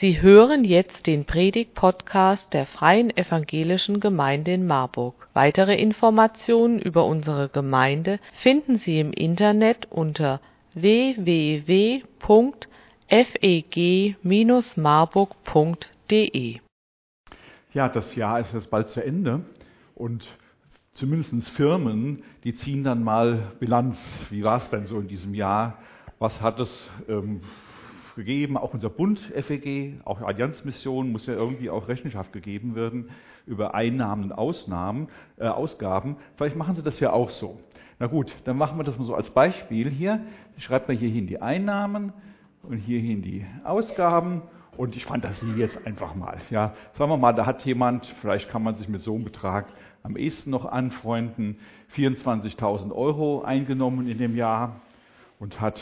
Sie hören jetzt den Predigt-Podcast der Freien Evangelischen Gemeinde in Marburg. Weitere Informationen über unsere Gemeinde finden Sie im Internet unter www.feg-marburg.de. Ja, das Jahr ist jetzt bald zu Ende und zumindest Firmen, die ziehen dann mal Bilanz. Wie war es denn so in diesem Jahr? Was hat es ähm, gegeben? Auch unser Bund FEG, auch Allianzmission muss ja irgendwie auch Rechenschaft gegeben werden über Einnahmen und Ausnahmen, äh, Ausgaben. Vielleicht machen Sie das ja auch so. Na gut, dann machen wir das mal so als Beispiel hier. Ich schreibe mal hier hin die Einnahmen und hier hin die Ausgaben und ich fantasiere jetzt einfach mal. Ja, sagen wir mal, da hat jemand, vielleicht kann man sich mit so einem Betrag am ehesten noch anfreunden, 24.000 Euro eingenommen in dem Jahr und hat,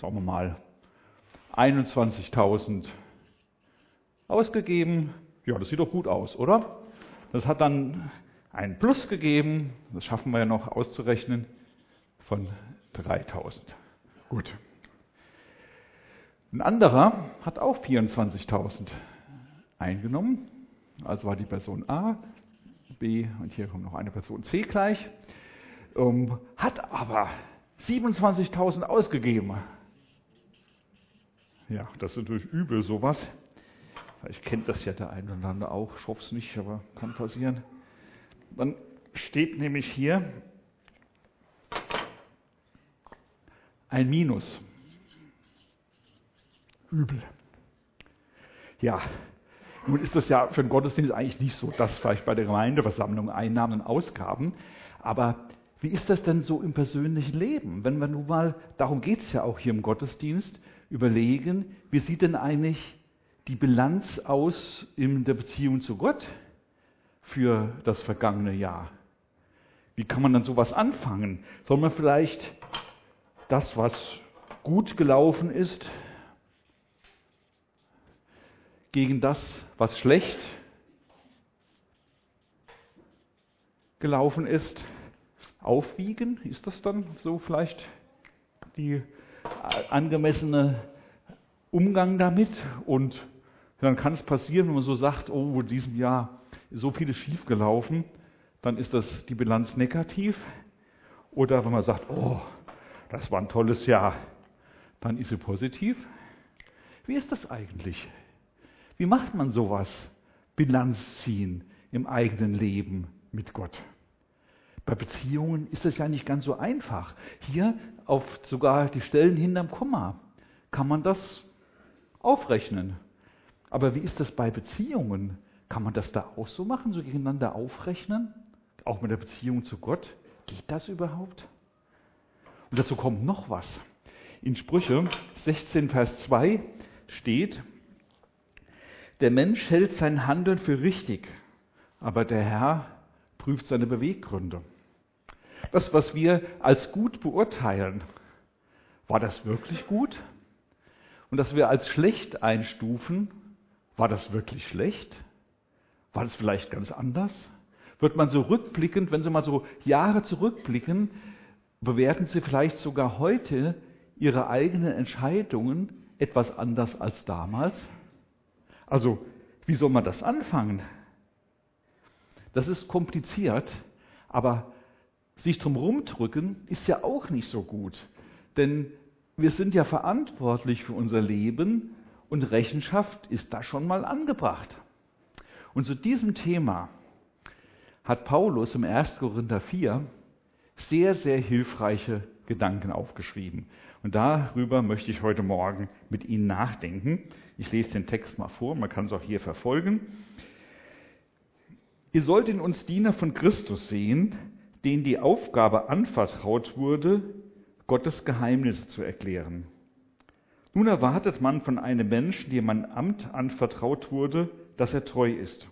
sagen wir mal, 21.000 ausgegeben. Ja, das sieht doch gut aus, oder? Das hat dann einen Plus gegeben, das schaffen wir ja noch auszurechnen, von 3.000. Gut. Ein anderer hat auch 24.000 eingenommen, also war die Person A, B und hier kommt noch eine Person C gleich, ähm, hat aber 27.000 ausgegeben. Ja, das ist natürlich übel sowas. Vielleicht kennt das ja der eine oder andere auch, ich hoffe es nicht, aber kann passieren. Dann steht nämlich hier ein Minus übel. Ja, nun ist das ja für den Gottesdienst eigentlich nicht so, das vielleicht bei der Gemeindeversammlung Einnahmen und Ausgaben, aber wie ist das denn so im persönlichen Leben? Wenn wir nun mal, darum geht es ja auch hier im Gottesdienst, überlegen, wie sieht denn eigentlich die Bilanz aus in der Beziehung zu Gott für das vergangene Jahr? Wie kann man dann sowas anfangen? Soll man vielleicht das, was gut gelaufen ist, gegen das, was schlecht gelaufen ist, aufwiegen? Ist das dann so vielleicht die angemessene Umgang damit? Und dann kann es passieren, wenn man so sagt, oh, in diesem Jahr ist so vieles schiefgelaufen, dann ist das die Bilanz negativ. Oder wenn man sagt, oh, das war ein tolles Jahr, dann ist sie positiv. Wie ist das eigentlich? Wie macht man sowas? Bilanz ziehen im eigenen Leben mit Gott. Bei Beziehungen ist das ja nicht ganz so einfach. Hier auf sogar die Stellen hinterm Komma kann man das aufrechnen. Aber wie ist das bei Beziehungen? Kann man das da auch so machen, so gegeneinander aufrechnen? Auch mit der Beziehung zu Gott? Geht das überhaupt? Und dazu kommt noch was. In Sprüche 16, Vers 2 steht, der Mensch hält sein Handeln für richtig, aber der Herr prüft seine Beweggründe. Das, was wir als gut beurteilen, war das wirklich gut? Und das wir als schlecht einstufen, war das wirklich schlecht? War das vielleicht ganz anders? Wird man so rückblickend, wenn Sie mal so Jahre zurückblicken, bewerten Sie vielleicht sogar heute Ihre eigenen Entscheidungen etwas anders als damals? Also, wie soll man das anfangen? Das ist kompliziert, aber sich drum rumdrücken ist ja auch nicht so gut. Denn wir sind ja verantwortlich für unser Leben und Rechenschaft ist da schon mal angebracht. Und zu diesem Thema hat Paulus im 1. Korinther 4 sehr, sehr hilfreiche Gedanken aufgeschrieben. Und darüber möchte ich heute Morgen mit Ihnen nachdenken. Ich lese den Text mal vor, man kann es auch hier verfolgen. Ihr sollt in uns Diener von Christus sehen, denen die Aufgabe anvertraut wurde, Gottes Geheimnisse zu erklären. Nun erwartet man von einem Menschen, dem ein Amt anvertraut wurde, dass er treu ist.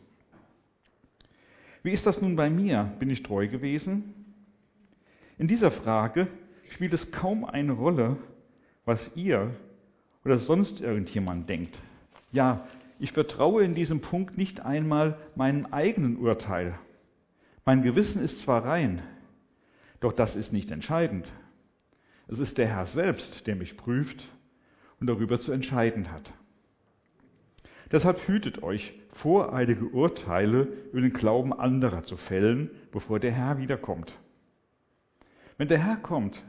Wie ist das nun bei mir? Bin ich treu gewesen? In dieser Frage spielt es kaum eine Rolle, was ihr oder sonst irgendjemand denkt. Ja, ich vertraue in diesem Punkt nicht einmal meinem eigenen Urteil. Mein Gewissen ist zwar rein, doch das ist nicht entscheidend. Es ist der Herr selbst, der mich prüft und darüber zu entscheiden hat. Deshalb hütet euch, voreilige Urteile über den Glauben anderer zu fällen, bevor der Herr wiederkommt. Wenn der Herr kommt,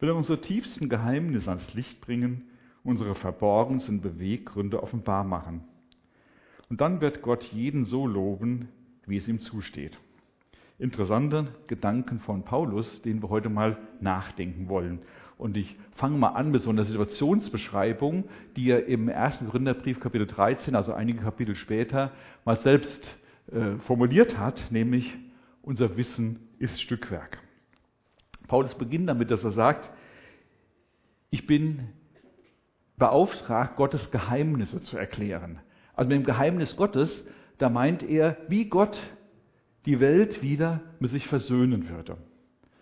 will er unsere tiefsten Geheimnisse ans Licht bringen, unsere verborgensten Beweggründe offenbar machen. Und dann wird Gott jeden so loben, wie es ihm zusteht. Interessante Gedanken von Paulus, den wir heute mal nachdenken wollen. Und ich fange mal an mit so einer Situationsbeschreibung, die er im ersten Gründerbrief Kapitel 13, also einige Kapitel später, mal selbst äh, formuliert hat, nämlich unser Wissen ist Stückwerk. Paulus beginnt damit, dass er sagt, ich bin beauftragt, Gottes Geheimnisse zu erklären. Also mit dem Geheimnis Gottes, da meint er, wie Gott die Welt wieder mit sich versöhnen würde.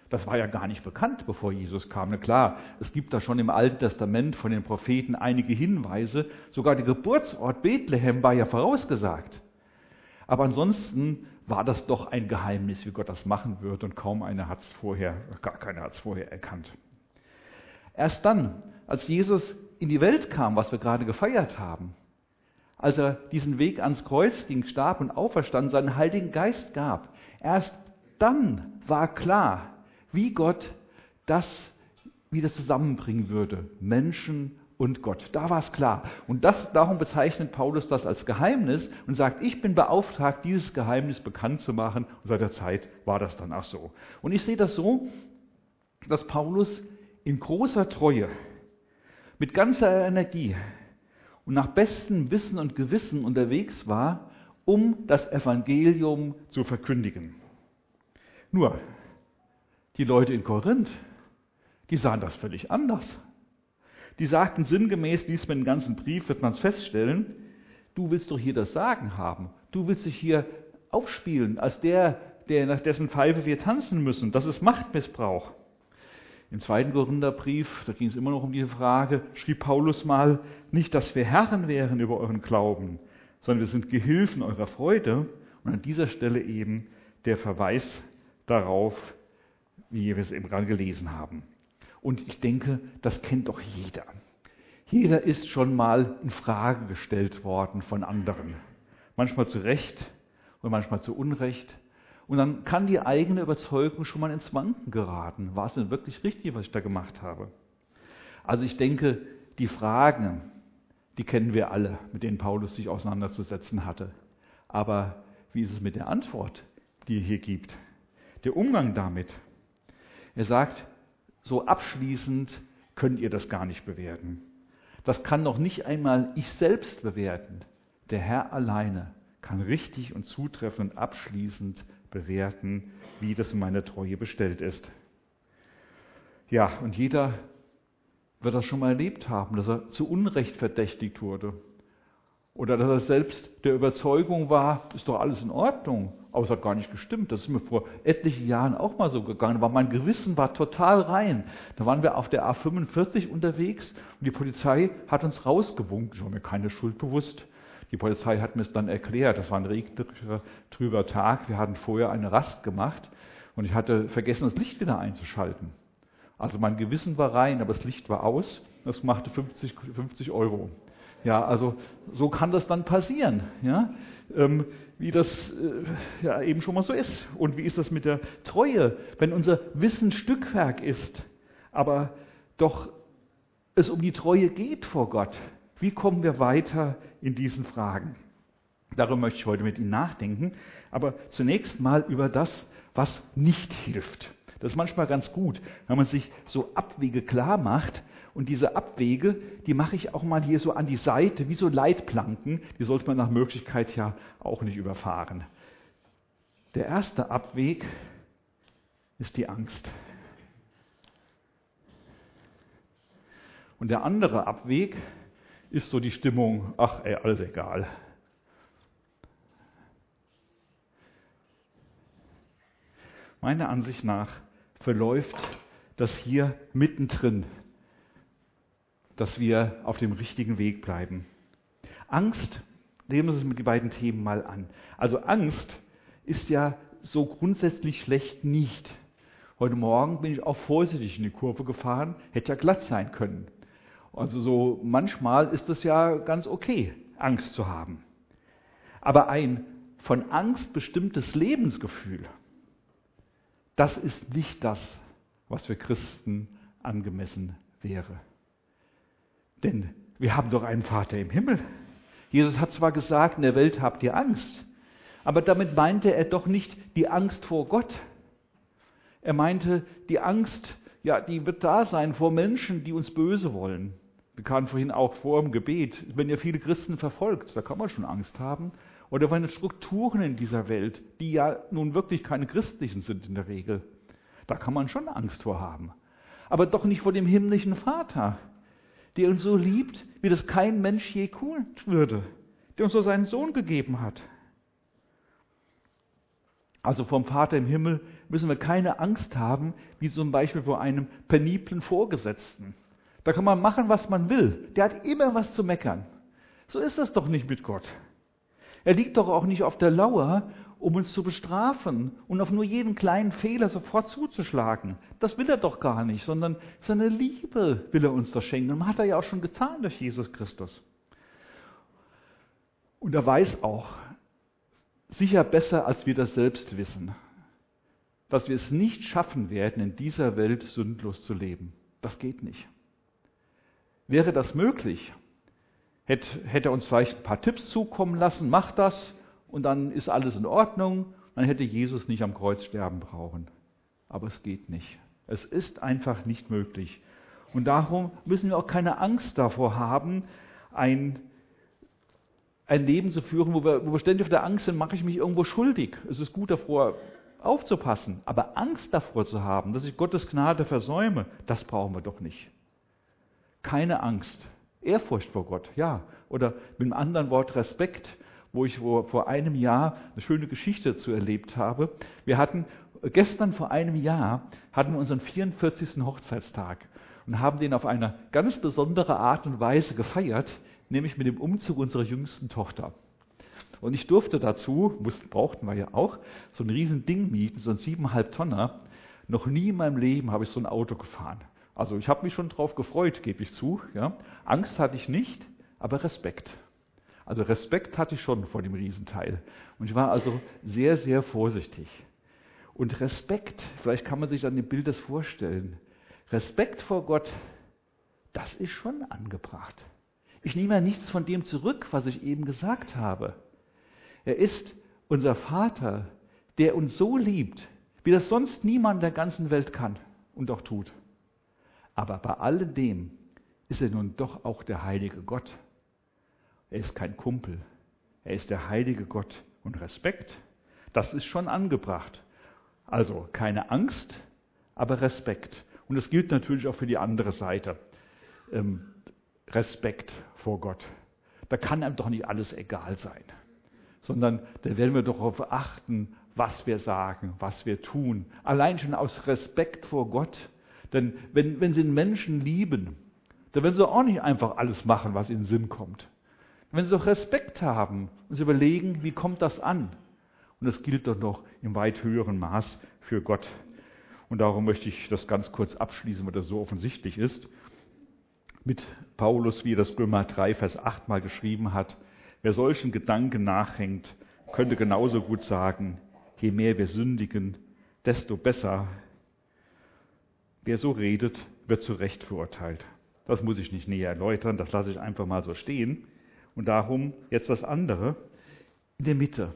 Das war ja gar nicht bekannt, bevor Jesus kam. Na klar, es gibt da schon im Alten Testament von den Propheten einige Hinweise. Sogar der Geburtsort Bethlehem war ja vorausgesagt. Aber ansonsten war das doch ein Geheimnis, wie Gott das machen wird, und kaum einer hat es vorher, gar keiner hat es vorher erkannt. Erst dann, als Jesus in die Welt kam, was wir gerade gefeiert haben, als er diesen Weg ans Kreuz ging, starb und auferstand, seinen Heiligen Geist gab, erst dann war klar, wie Gott das wieder zusammenbringen würde, Menschen und Gott. Da war es klar. Und das, darum bezeichnet Paulus das als Geheimnis und sagt, ich bin beauftragt, dieses Geheimnis bekannt zu machen. Und seit der Zeit war das dann auch so. Und ich sehe das so, dass Paulus in großer Treue, mit ganzer Energie und nach bestem Wissen und Gewissen unterwegs war, um das Evangelium zu verkündigen. Nur, die Leute in Korinth, die sahen das völlig anders. Die sagten sinngemäß, liest man den ganzen Brief, wird man es feststellen, du willst doch hier das Sagen haben. Du willst dich hier aufspielen als der, der nach dessen Pfeife wir tanzen müssen. Das ist Machtmissbrauch. Im zweiten Korintherbrief, da ging es immer noch um diese Frage, schrieb Paulus mal, nicht, dass wir Herren wären über euren Glauben, sondern wir sind Gehilfen eurer Freude. Und an dieser Stelle eben der Verweis darauf, wie wir es eben gerade gelesen haben. Und ich denke, das kennt doch jeder. Jeder ist schon mal in Frage gestellt worden von anderen. Manchmal zu Recht und manchmal zu Unrecht. Und dann kann die eigene Überzeugung schon mal ins Wanken geraten. War es denn wirklich richtig, was ich da gemacht habe? Also ich denke, die Fragen, die kennen wir alle, mit denen Paulus sich auseinanderzusetzen hatte. Aber wie ist es mit der Antwort, die er hier gibt? Der Umgang damit. Er sagt, so abschließend könnt ihr das gar nicht bewerten. Das kann noch nicht einmal ich selbst bewerten. Der Herr alleine kann richtig und zutreffend und abschließend bewerten, wie das in meiner Treue bestellt ist. Ja, und jeder wird das schon mal erlebt haben, dass er zu Unrecht verdächtigt wurde. Oder dass er selbst der Überzeugung war, ist doch alles in Ordnung, aber es hat gar nicht gestimmt. Das ist mir vor etlichen Jahren auch mal so gegangen, aber mein Gewissen war total rein. Da waren wir auf der A45 unterwegs und die Polizei hat uns rausgewunken. Ich war mir keine Schuld bewusst. Die Polizei hat mir es dann erklärt. Das war ein regnerischer, trüber Tag. Wir hatten vorher eine Rast gemacht und ich hatte vergessen, das Licht wieder einzuschalten. Also mein Gewissen war rein, aber das Licht war aus. Das machte 50, 50 Euro. Ja, also so kann das dann passieren, ja? Ähm, wie das äh, ja eben schon mal so ist. Und wie ist das mit der Treue, wenn unser Wissen Stückwerk ist, aber doch es um die Treue geht vor Gott? Wie kommen wir weiter in diesen Fragen? Darüber möchte ich heute mit Ihnen nachdenken, aber zunächst mal über das, was nicht hilft. Das ist manchmal ganz gut, wenn man sich so Abwege klar macht. Und diese Abwege, die mache ich auch mal hier so an die Seite, wie so Leitplanken. Die sollte man nach Möglichkeit ja auch nicht überfahren. Der erste Abweg ist die Angst. Und der andere Abweg ist so die Stimmung, ach ey, alles egal. Meiner Ansicht nach verläuft das hier mittendrin, dass wir auf dem richtigen Weg bleiben. Angst, nehmen Sie uns die beiden Themen mal an. Also Angst ist ja so grundsätzlich schlecht nicht. Heute Morgen bin ich auch vorsichtig in die Kurve gefahren, hätte ja glatt sein können. Also so manchmal ist das ja ganz okay. Angst zu haben. Aber ein von Angst bestimmtes Lebensgefühl, das ist nicht das, was für Christen angemessen wäre. Denn wir haben doch einen Vater im Himmel. Jesus hat zwar gesagt, in der Welt habt ihr Angst, aber damit meinte er doch nicht die Angst vor Gott. Er meinte die Angst, ja, die wird da sein vor Menschen, die uns böse wollen. Wir kamen vorhin auch vor im Gebet, wenn ihr viele Christen verfolgt, da kann man schon Angst haben. Oder den Strukturen in dieser Welt, die ja nun wirklich keine christlichen sind in der Regel. Da kann man schon Angst vor haben. Aber doch nicht vor dem himmlischen Vater, der uns so liebt, wie das kein Mensch je tun würde, der uns so seinen Sohn gegeben hat. Also vom Vater im Himmel müssen wir keine Angst haben, wie zum Beispiel vor einem peniblen Vorgesetzten. Da kann man machen, was man will. Der hat immer was zu meckern. So ist das doch nicht mit Gott. Er liegt doch auch nicht auf der Lauer, um uns zu bestrafen und auf nur jeden kleinen Fehler sofort zuzuschlagen. Das will er doch gar nicht, sondern seine Liebe will er uns doch schenken. Und hat er ja auch schon getan durch Jesus Christus. Und er weiß auch, sicher besser, als wir das selbst wissen, dass wir es nicht schaffen werden, in dieser Welt sündlos zu leben. Das geht nicht. Wäre das möglich, hätte, hätte er uns vielleicht ein paar Tipps zukommen lassen, mach das und dann ist alles in Ordnung, dann hätte Jesus nicht am Kreuz sterben brauchen. Aber es geht nicht. Es ist einfach nicht möglich. Und darum müssen wir auch keine Angst davor haben, ein, ein Leben zu führen, wo wir, wo wir ständig auf der Angst sind, mache ich mich irgendwo schuldig. Es ist gut davor aufzupassen, aber Angst davor zu haben, dass ich Gottes Gnade versäume, das brauchen wir doch nicht. Keine Angst. Ehrfurcht vor Gott, ja. Oder mit einem anderen Wort Respekt, wo ich vor einem Jahr eine schöne Geschichte dazu erlebt habe. Wir hatten gestern vor einem Jahr hatten wir unseren 44. Hochzeitstag und haben den auf eine ganz besondere Art und Weise gefeiert, nämlich mit dem Umzug unserer jüngsten Tochter. Und ich durfte dazu, mussten, brauchten wir ja auch, so ein riesen Ding mieten, so ein siebeneinhalb Tonner. Noch nie in meinem Leben habe ich so ein Auto gefahren. Also ich habe mich schon drauf gefreut, gebe ich zu. Ja. Angst hatte ich nicht, aber Respekt. Also Respekt hatte ich schon vor dem Riesenteil. Und ich war also sehr, sehr vorsichtig. Und Respekt, vielleicht kann man sich dann im Bild das vorstellen. Respekt vor Gott, das ist schon angebracht. Ich nehme ja nichts von dem zurück, was ich eben gesagt habe. Er ist unser Vater, der uns so liebt, wie das sonst niemand der ganzen Welt kann und auch tut. Aber bei alledem ist er nun doch auch der heilige Gott. Er ist kein Kumpel. Er ist der heilige Gott. Und Respekt, das ist schon angebracht. Also keine Angst, aber Respekt. Und das gilt natürlich auch für die andere Seite. Ähm, Respekt vor Gott. Da kann einem doch nicht alles egal sein, sondern da werden wir doch darauf achten, was wir sagen, was wir tun. Allein schon aus Respekt vor Gott denn wenn, wenn sie einen Menschen lieben, dann werden sie auch nicht einfach alles machen, was in den Sinn kommt. Wenn sie doch Respekt haben und sie überlegen, wie kommt das an? Und das gilt doch noch im weit höheren Maß für Gott. Und darum möchte ich das ganz kurz abschließen, weil das so offensichtlich ist. Mit Paulus, wie er das Römer 3, Vers 8 mal geschrieben hat, wer solchen Gedanken nachhängt, könnte genauso gut sagen, je mehr wir sündigen, desto besser Wer so redet, wird zu Recht verurteilt. Das muss ich nicht näher erläutern, das lasse ich einfach mal so stehen. Und darum jetzt das andere, in der Mitte.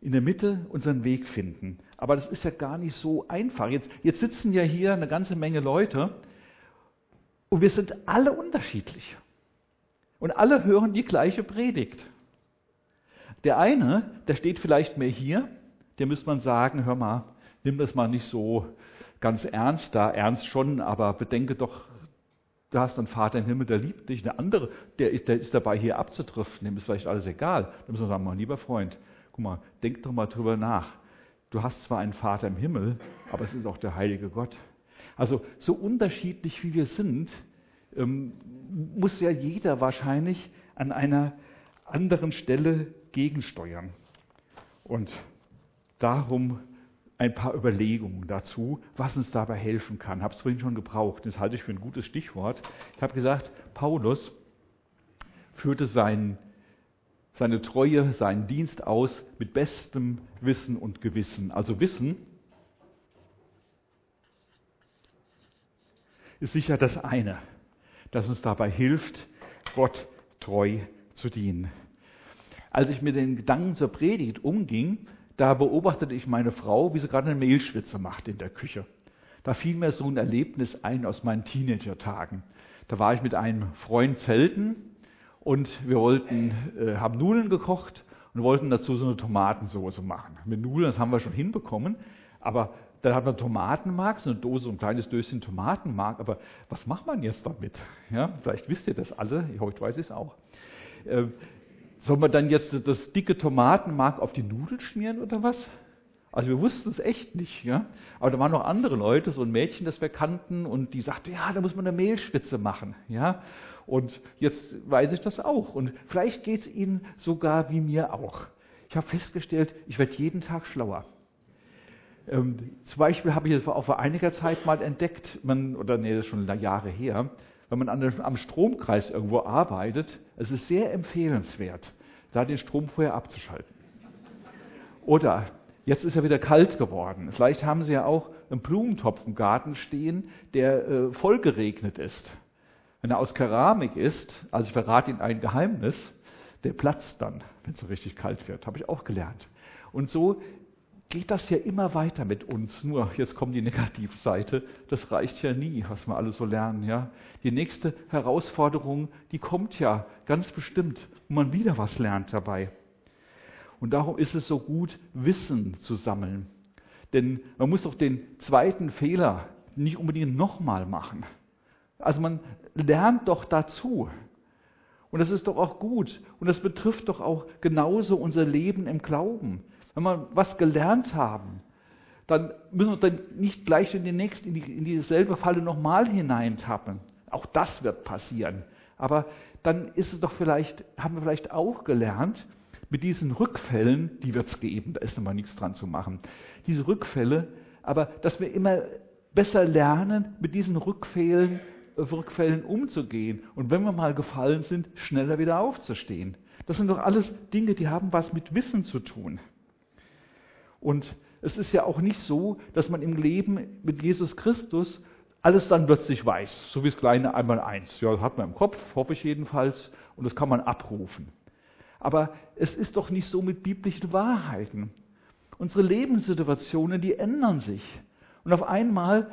In der Mitte unseren Weg finden. Aber das ist ja gar nicht so einfach. Jetzt, jetzt sitzen ja hier eine ganze Menge Leute und wir sind alle unterschiedlich. Und alle hören die gleiche Predigt. Der eine, der steht vielleicht mehr hier, dem müsste man sagen, hör mal, nimm das mal nicht so ganz ernst da, ernst schon, aber bedenke doch, du hast einen Vater im Himmel, der liebt dich. Der andere, der ist, der ist dabei, hier abzudriften, dem ist vielleicht alles egal. Da müssen wir sagen, mein lieber Freund, guck mal, denk doch mal drüber nach. Du hast zwar einen Vater im Himmel, aber es ist auch der heilige Gott. Also so unterschiedlich wie wir sind, ähm, muss ja jeder wahrscheinlich an einer anderen Stelle gegensteuern. Und darum ein paar Überlegungen dazu, was uns dabei helfen kann. Ich habe es vorhin schon gebraucht. Das halte ich für ein gutes Stichwort. Ich habe gesagt, Paulus führte sein seine Treue, seinen Dienst aus mit bestem Wissen und Gewissen. Also Wissen ist sicher das eine, das uns dabei hilft, Gott treu zu dienen. Als ich mit den Gedanken zur Predigt umging, da beobachtete ich meine Frau, wie sie gerade eine Mehlschwitze macht in der Küche. Da fiel mir so ein Erlebnis ein aus meinen Teenager-Tagen. Da war ich mit einem Freund zelten und wir wollten, äh, haben Nudeln gekocht und wollten dazu so eine Tomatensoße machen. Mit Nudeln, das haben wir schon hinbekommen, aber dann hat man Tomatenmark, so eine Dose, so ein kleines Döschen Tomatenmark, aber was macht man jetzt damit? Ja, vielleicht wisst ihr das alle, heute weiß ich es auch. Äh, soll man dann jetzt das dicke Tomatenmark auf die Nudeln schmieren oder was? Also wir wussten es echt nicht, ja. Aber da waren noch andere Leute, so ein Mädchen, das wir kannten, und die sagte, ja, da muss man eine Mehlspitze machen, ja. Und jetzt weiß ich das auch. Und vielleicht geht es Ihnen sogar wie mir auch. Ich habe festgestellt, ich werde jeden Tag schlauer. Ähm, zum Beispiel habe ich auch vor einiger Zeit mal entdeckt, man, oder nee, das ist schon Jahre her, wenn man an, am Stromkreis irgendwo arbeitet, es ist sehr empfehlenswert, da den Strom vorher abzuschalten. Oder jetzt ist er wieder kalt geworden. Vielleicht haben Sie ja auch einen Blumentopf im Garten stehen, der äh, voll geregnet ist. Wenn er aus Keramik ist, also ich verrate Ihnen ein Geheimnis, der platzt dann, wenn es so richtig kalt wird. Habe ich auch gelernt. Und so geht das ja immer weiter mit uns. Nur, jetzt kommt die Negativseite, das reicht ja nie, was wir alle so lernen. Ja? Die nächste Herausforderung, die kommt ja ganz bestimmt, und man wieder was lernt dabei. Und darum ist es so gut, Wissen zu sammeln. Denn man muss doch den zweiten Fehler nicht unbedingt nochmal machen. Also man lernt doch dazu. Und das ist doch auch gut. Und das betrifft doch auch genauso unser Leben im Glauben. Wenn wir was gelernt haben, dann müssen wir dann nicht gleich in die nächste, in, die, in dieselbe Falle nochmal hineintappen. Auch das wird passieren. Aber dann ist es doch vielleicht, haben wir vielleicht auch gelernt, mit diesen Rückfällen, die wird es geben, da ist nochmal nichts dran zu machen. Diese Rückfälle, aber dass wir immer besser lernen, mit diesen Rückfällen, Rückfällen umzugehen. Und wenn wir mal gefallen sind, schneller wieder aufzustehen. Das sind doch alles Dinge, die haben was mit Wissen zu tun. Und es ist ja auch nicht so, dass man im Leben mit Jesus Christus alles dann plötzlich weiß, so wie das kleine einmal eins. Ja, hat man im Kopf, hoffe ich jedenfalls, und das kann man abrufen. Aber es ist doch nicht so mit biblischen Wahrheiten. Unsere Lebenssituationen, die ändern sich. Und auf einmal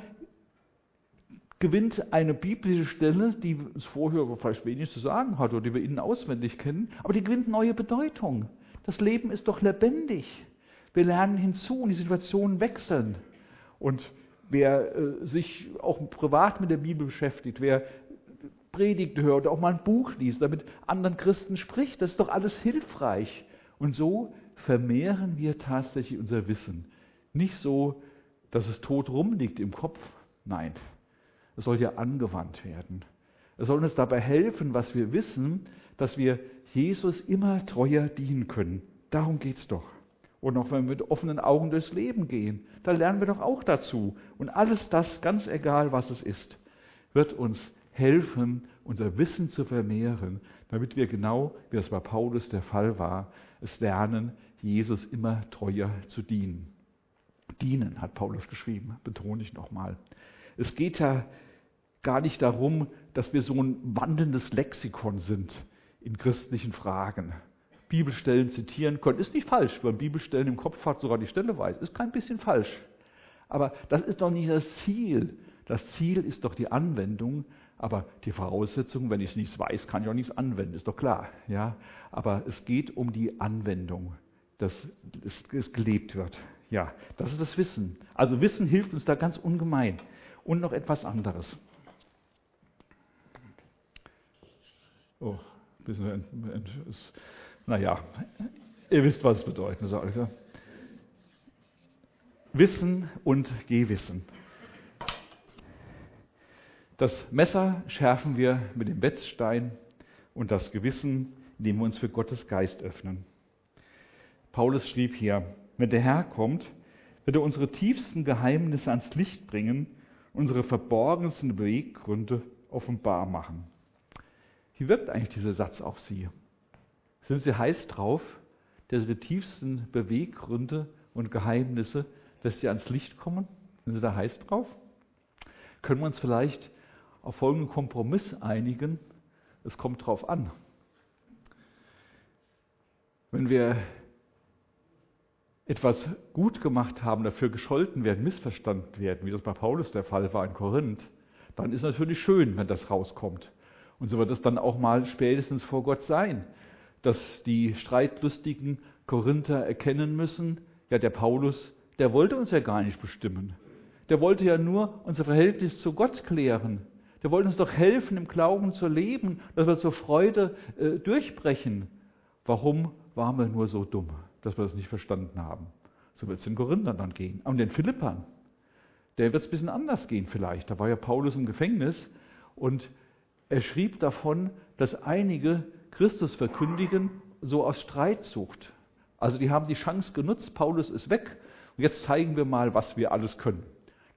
gewinnt eine biblische Stelle, die uns vorher vielleicht wenig zu sagen hat oder die wir innen auswendig kennen, aber die gewinnt neue Bedeutung. Das Leben ist doch lebendig. Wir lernen hinzu und die Situationen wechseln. Und wer äh, sich auch privat mit der Bibel beschäftigt, wer Predigten hört auch mal ein Buch liest, damit anderen Christen spricht, das ist doch alles hilfreich. Und so vermehren wir tatsächlich unser Wissen. Nicht so, dass es tot rumliegt im Kopf. Nein, es soll ja angewandt werden. Es soll uns dabei helfen, was wir wissen, dass wir Jesus immer treuer dienen können. Darum geht es doch. Und auch wenn wir mit offenen Augen durchs Leben gehen, da lernen wir doch auch dazu. Und alles das, ganz egal was es ist, wird uns helfen, unser Wissen zu vermehren, damit wir genau, wie es bei Paulus der Fall war, es lernen, Jesus immer treuer zu dienen. Dienen, hat Paulus geschrieben, betone ich nochmal. Es geht ja gar nicht darum, dass wir so ein wandelndes Lexikon sind in christlichen Fragen. Bibelstellen zitieren können. Ist nicht falsch, wenn man Bibelstellen im Kopf hat, sogar die Stelle weiß. Ist kein bisschen falsch. Aber das ist doch nicht das Ziel. Das Ziel ist doch die Anwendung. Aber die Voraussetzung, wenn ich es nicht weiß, kann ich auch nichts anwenden, ist doch klar. Ja? Aber es geht um die Anwendung, dass es gelebt wird. Ja, das ist das Wissen. Also Wissen hilft uns da ganz ungemein. Und noch etwas anderes. Oh, ein bisschen naja, ihr wisst, was es bedeuten soll. Ja? Wissen und Gewissen. Das Messer schärfen wir mit dem Wetzstein und das Gewissen, indem wir uns für Gottes Geist öffnen. Paulus schrieb hier, wenn der Herr kommt, wird er unsere tiefsten Geheimnisse ans Licht bringen, unsere verborgensten Beweggründe offenbar machen. Wie wirkt eigentlich dieser Satz auf Sie? Sind Sie heiß drauf, dass Ihre tiefsten Beweggründe und Geheimnisse, dass sie ans Licht kommen? Sind Sie da heiß drauf? Können wir uns vielleicht auf folgenden Kompromiss einigen? Es kommt drauf an. Wenn wir etwas gut gemacht haben, dafür gescholten werden, missverstanden werden, wie das bei Paulus der Fall war in Korinth, dann ist natürlich schön, wenn das rauskommt. Und so wird es dann auch mal spätestens vor Gott sein, dass die streitlustigen Korinther erkennen müssen, ja, der Paulus, der wollte uns ja gar nicht bestimmen. Der wollte ja nur unser Verhältnis zu Gott klären. Der wollte uns doch helfen, im Glauben zu leben, dass wir zur Freude äh, durchbrechen. Warum waren wir nur so dumm? dass wir das nicht verstanden haben. So wird es den Korinthern dann gehen. Und den Philippern, der wird es ein bisschen anders gehen vielleicht. Da war ja Paulus im Gefängnis und er schrieb davon, dass einige Christus verkündigen, so aus Streitsucht. Also die haben die Chance genutzt, Paulus ist weg und jetzt zeigen wir mal, was wir alles können.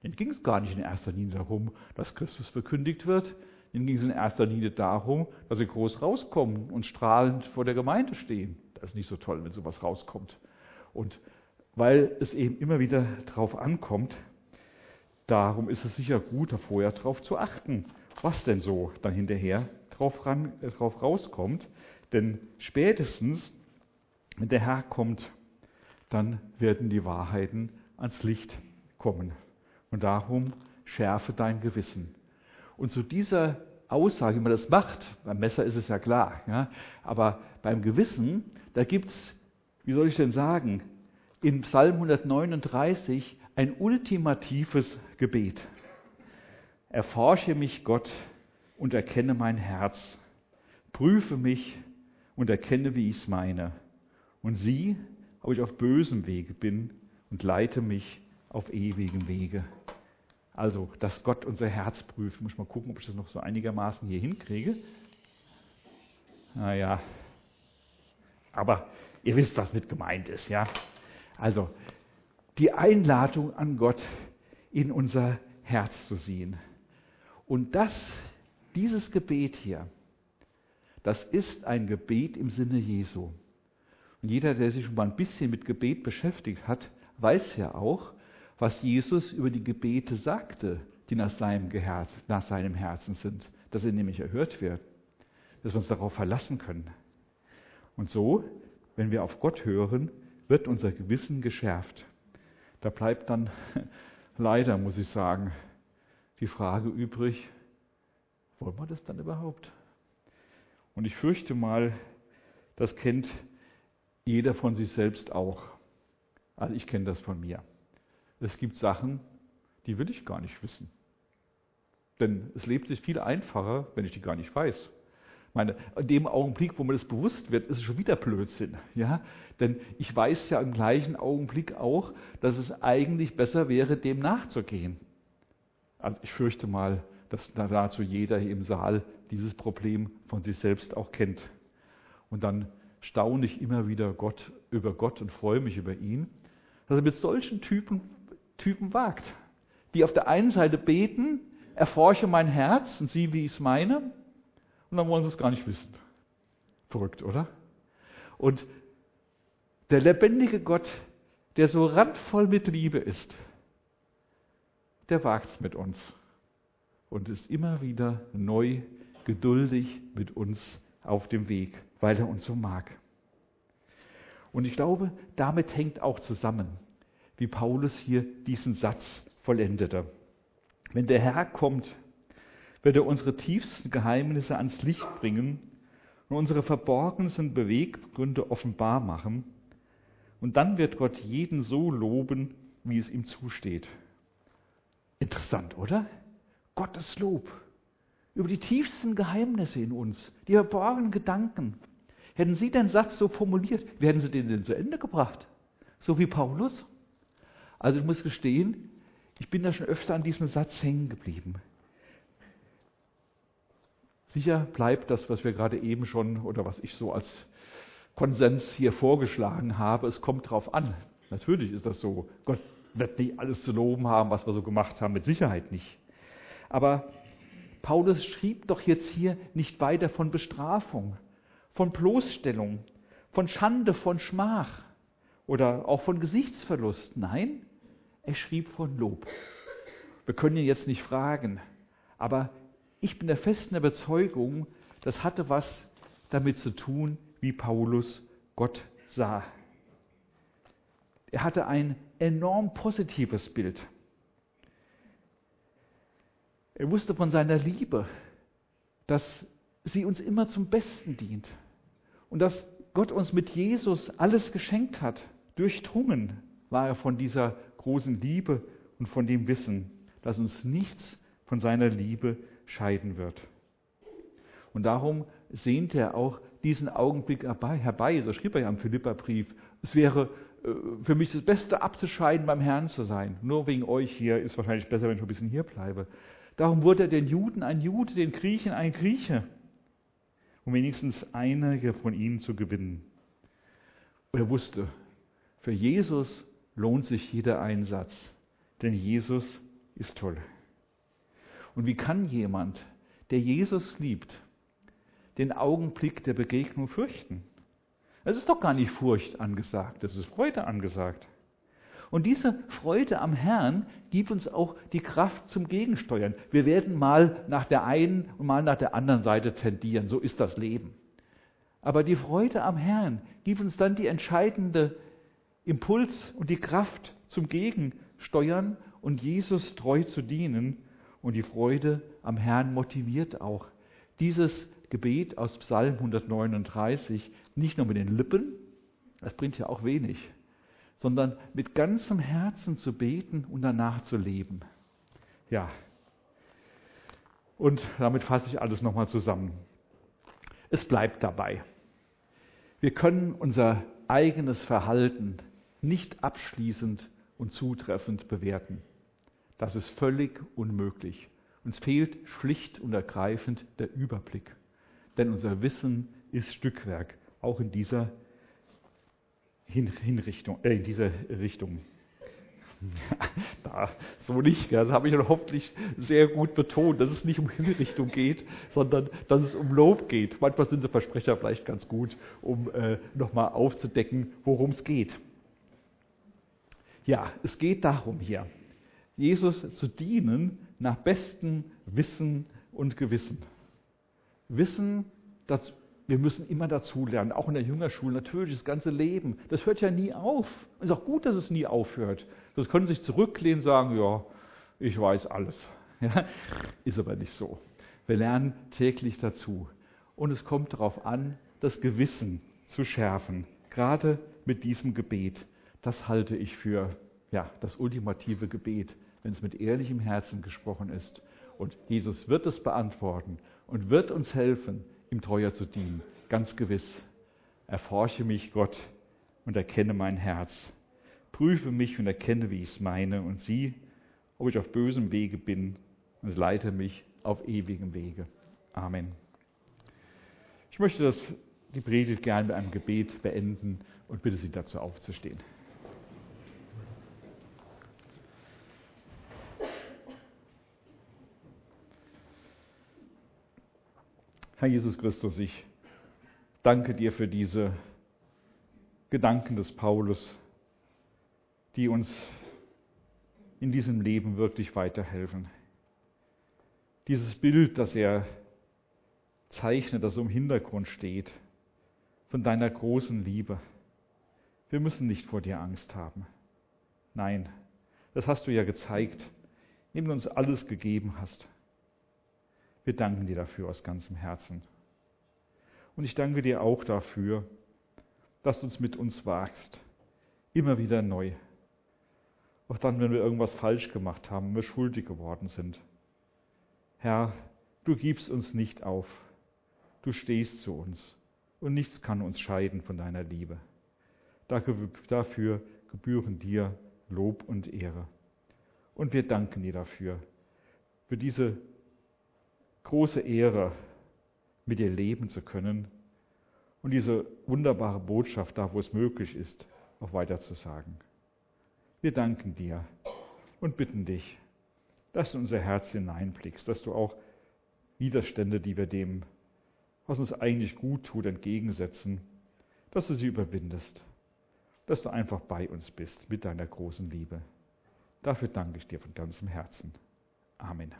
Denen ging es gar nicht in erster Linie darum, dass Christus verkündigt wird. Denen ging es in erster Linie darum, dass sie groß rauskommen und strahlend vor der Gemeinde stehen. Das ist nicht so toll, wenn sowas rauskommt. Und weil es eben immer wieder drauf ankommt, darum ist es sicher gut, vorher drauf zu achten, was denn so dann hinterher drauf, ran, äh, drauf rauskommt. Denn spätestens, wenn der Herr kommt, dann werden die Wahrheiten ans Licht kommen. Und darum schärfe dein Gewissen. Und zu dieser Aussage, wie man das macht, beim Messer ist es ja klar, ja, aber beim Gewissen, da gibt es, wie soll ich denn sagen, in Psalm 139 ein ultimatives Gebet. Erforsche mich, Gott, und erkenne mein Herz. Prüfe mich und erkenne, wie ich es meine. Und sieh, ob ich auf bösem Wege bin und leite mich auf ewigem Wege. Also, dass Gott unser Herz prüft. Muss mal gucken, ob ich das noch so einigermaßen hier hinkriege. Naja, aber ihr wisst, was mit gemeint ist, ja? Also, die Einladung an Gott in unser Herz zu sehen. Und das, dieses Gebet hier, das ist ein Gebet im Sinne Jesu. Und jeder, der sich schon mal ein bisschen mit Gebet beschäftigt hat, weiß ja auch, was Jesus über die Gebete sagte, die nach seinem, Herz, nach seinem Herzen sind, dass sie nämlich erhört werden, dass wir uns darauf verlassen können. Und so, wenn wir auf Gott hören, wird unser Gewissen geschärft. Da bleibt dann leider, muss ich sagen, die Frage übrig, wollen wir das dann überhaupt? Und ich fürchte mal, das kennt jeder von sich selbst auch. Also ich kenne das von mir. Es gibt Sachen, die will ich gar nicht wissen. Denn es lebt sich viel einfacher, wenn ich die gar nicht weiß meine, in dem Augenblick, wo mir das bewusst wird, ist es schon wieder Blödsinn. Ja? Denn ich weiß ja im gleichen Augenblick auch, dass es eigentlich besser wäre, dem nachzugehen. Also ich fürchte mal, dass dazu jeder hier im Saal dieses Problem von sich selbst auch kennt. Und dann staune ich immer wieder Gott, über Gott und freue mich über ihn, dass er mit solchen Typen, Typen wagt, die auf der einen Seite beten, erforsche mein Herz und sieh, wie ich es meine, und dann wollen sie es gar nicht wissen. Verrückt, oder? Und der lebendige Gott, der so randvoll mit Liebe ist, der wagt es mit uns und ist immer wieder neu geduldig mit uns auf dem Weg, weil er uns so mag. Und ich glaube, damit hängt auch zusammen, wie Paulus hier diesen Satz vollendete. Wenn der Herr kommt, wird er unsere tiefsten Geheimnisse ans Licht bringen und unsere verborgensten Beweggründe offenbar machen. Und dann wird Gott jeden so loben, wie es ihm zusteht. Interessant, oder? Gottes Lob über die tiefsten Geheimnisse in uns, die verborgenen Gedanken. Hätten Sie den Satz so formuliert, hätten Sie den denn zu Ende gebracht? So wie Paulus? Also ich muss gestehen, ich bin da schon öfter an diesem Satz hängen geblieben. Sicher bleibt das, was wir gerade eben schon oder was ich so als Konsens hier vorgeschlagen habe, es kommt drauf an. Natürlich ist das so. Gott wird nicht alles zu loben haben, was wir so gemacht haben, mit Sicherheit nicht. Aber Paulus schrieb doch jetzt hier nicht weiter von Bestrafung, von Bloßstellung, von Schande, von Schmach oder auch von Gesichtsverlust. Nein, er schrieb von Lob. Wir können ihn jetzt nicht fragen, aber ich bin der festen Überzeugung, das hatte was damit zu tun, wie Paulus Gott sah. Er hatte ein enorm positives Bild. Er wusste von seiner Liebe, dass sie uns immer zum Besten dient und dass Gott uns mit Jesus alles geschenkt hat. Durchdrungen war er von dieser großen Liebe und von dem Wissen, dass uns nichts von seiner Liebe scheiden wird. Und darum sehnt er auch diesen Augenblick herbei, so schrieb er ja im Philipperbrief. Es wäre äh, für mich das Beste abzuscheiden, beim Herrn zu sein. Nur wegen euch hier ist wahrscheinlich besser, wenn ich ein bisschen hier bleibe. Darum wurde er den Juden ein Jude, den Griechen ein Grieche, um wenigstens einige von ihnen zu gewinnen. Und er wusste, für Jesus lohnt sich jeder Einsatz, denn Jesus ist toll. Und wie kann jemand, der Jesus liebt, den Augenblick der Begegnung fürchten? Es ist doch gar nicht Furcht angesagt, es ist Freude angesagt. Und diese Freude am Herrn gibt uns auch die Kraft zum Gegensteuern. Wir werden mal nach der einen und mal nach der anderen Seite tendieren, so ist das Leben. Aber die Freude am Herrn gibt uns dann die entscheidende Impuls und die Kraft zum Gegensteuern und Jesus treu zu dienen. Und die Freude am Herrn motiviert auch. Dieses Gebet aus Psalm 139 nicht nur mit den Lippen, das bringt ja auch wenig, sondern mit ganzem Herzen zu beten und danach zu leben. Ja. Und damit fasse ich alles nochmal zusammen. Es bleibt dabei. Wir können unser eigenes Verhalten nicht abschließend und zutreffend bewerten. Das ist völlig unmöglich. Uns fehlt schlicht und ergreifend der Überblick. Denn unser Wissen ist Stückwerk, auch in dieser Hinrichtung, äh, in diese Richtung. da, so nicht. Das habe ich hoffentlich sehr gut betont, dass es nicht um Hinrichtung geht, sondern dass es um Lob geht. Manchmal sind so Versprecher vielleicht ganz gut, um äh, nochmal aufzudecken, worum es geht. Ja, es geht darum hier, Jesus zu dienen nach bestem Wissen und Gewissen. Wissen, dass wir müssen immer dazulernen, auch in der Jüngerschule natürlich, das ganze Leben. Das hört ja nie auf. Es ist auch gut, dass es nie aufhört. Das können sich zurücklehnen und sagen, ja, ich weiß alles. Ja, ist aber nicht so. Wir lernen täglich dazu. Und es kommt darauf an, das Gewissen zu schärfen. Gerade mit diesem Gebet. Das halte ich für ja, das ultimative Gebet, wenn es mit ehrlichem Herzen gesprochen ist. Und Jesus wird es beantworten und wird uns helfen, ihm treuer zu dienen. Ganz gewiss. Erforsche mich, Gott, und erkenne mein Herz. Prüfe mich und erkenne, wie ich es meine, und sieh, ob ich auf bösem Wege bin, und leite mich auf ewigem Wege. Amen. Ich möchte das, die Predigt gerne mit einem Gebet beenden und bitte Sie dazu aufzustehen. Herr Jesus Christus, ich danke dir für diese Gedanken des Paulus, die uns in diesem Leben wirklich weiterhelfen. Dieses Bild, das er zeichnet, das im Hintergrund steht, von deiner großen Liebe. Wir müssen nicht vor dir Angst haben. Nein, das hast du ja gezeigt, indem du uns alles gegeben hast. Wir danken dir dafür aus ganzem Herzen. Und ich danke dir auch dafür, dass du uns mit uns wagst, immer wieder neu. Auch dann, wenn wir irgendwas falsch gemacht haben, wir schuldig geworden sind. Herr, du gibst uns nicht auf. Du stehst zu uns und nichts kann uns scheiden von deiner Liebe. Dafür gebühren dir Lob und Ehre. Und wir danken dir dafür, für diese große Ehre, mit dir leben zu können und diese wunderbare Botschaft, da wo es möglich ist, auch weiterzusagen. Wir danken dir und bitten dich, dass du in unser Herz hineinblickst, dass du auch Widerstände, die wir dem, was uns eigentlich gut tut, entgegensetzen, dass du sie überwindest, dass du einfach bei uns bist mit deiner großen Liebe. Dafür danke ich dir von ganzem Herzen. Amen.